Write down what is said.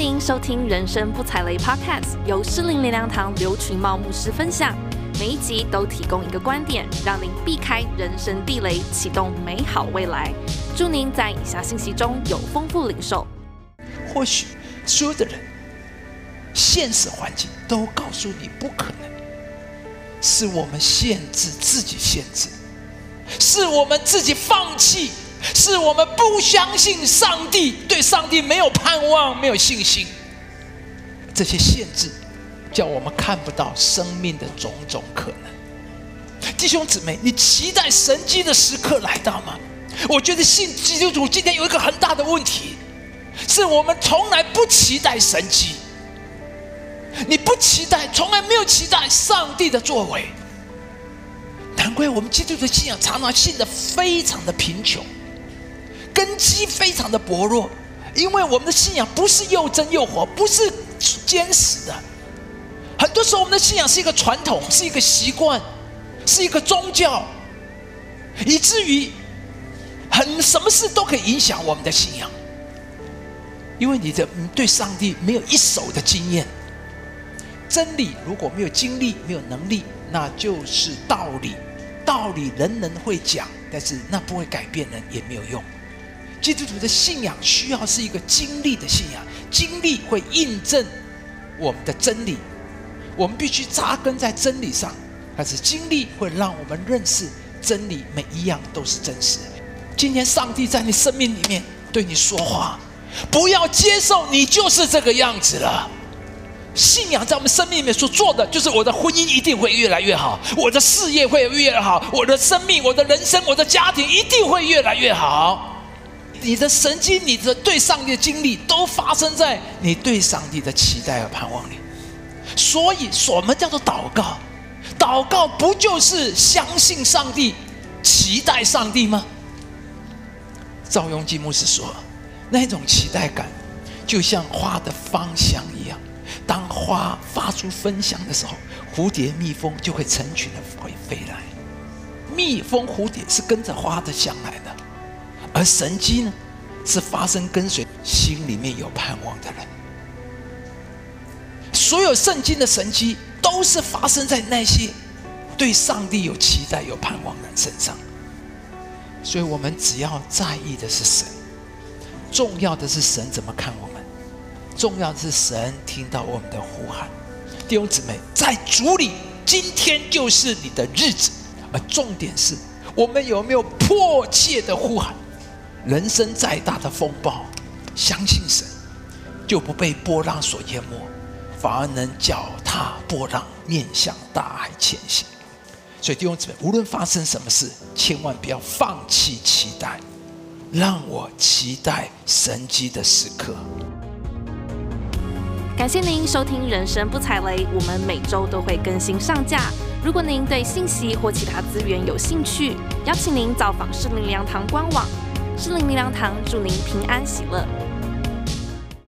您收听《人生不踩雷》Podcast，由诗林灵粮堂刘群茂牧师分享。每一集都提供一个观点，让您避开人生地雷，启动美好未来。祝您在以下信息中有丰富领受。或许所有的人，现实环境都告诉你不可能，是我们限制自己限制，是我们自己放弃，是我们不相信上帝，对上帝没有盼望，没有信心。这些限制。叫我们看不到生命的种种可能，弟兄姊妹，你期待神迹的时刻来到吗？我觉得信基督徒今天有一个很大的问题，是我们从来不期待神迹。你不期待，从来没有期待上帝的作为，难怪我们基督的信仰常常信得非常的贫穷，根基非常的薄弱，因为我们的信仰不是又真又活，不是坚实的。很多时候，我们的信仰是一个传统，是一个习惯，是一个宗教，以至于很什么事都可以影响我们的信仰。因为你的你对上帝没有一手的经验，真理如果没有经历、没有能力，那就是道理。道理人人会讲，但是那不会改变人，也没有用。基督徒的信仰需要是一个经历的信仰，经历会印证我们的真理。我们必须扎根在真理上，但是经历会让我们认识真理，每一样都是真实。今天上帝在你生命里面对你说话，不要接受你就是这个样子了。信仰在我们生命里面所做的，就是我的婚姻一定会越来越好，我的事业会越来越好，我的生命、我的人生、我的家庭一定会越来越好。你的神经、你的对上帝的经历，都发生在你对上帝的期待和盼望里。所以，什么叫做祷告？祷告不就是相信上帝、期待上帝吗？赵永基牧师说，那种期待感，就像花的芳香一样。当花发出芬香的时候，蝴蝶、蜜蜂就会成群的会飞来。蜜蜂、蝴蝶是跟着花的香来的，而神迹呢，是发生跟随心里面有盼望的人。所有圣经的神迹都是发生在那些对上帝有期待、有盼望的人身上。所以，我们只要在意的是神，重要的是神怎么看我们，重要的是神听到我们的呼喊。弟兄姊妹，在主里，今天就是你的日子。而重点是我们有没有迫切的呼喊？人生再大的风暴，相信神，就不被波浪所淹没。反而能脚踏波浪，面向大海前行。所以弟兄姊妹，无论发生什么事，千万不要放弃期待。让我期待神迹的时刻。感谢您收听《人生不踩雷》，我们每周都会更新上架。如果您对信息或其他资源有兴趣，邀请您造访士林灵粮堂官网。士林名粮堂祝您平安喜乐。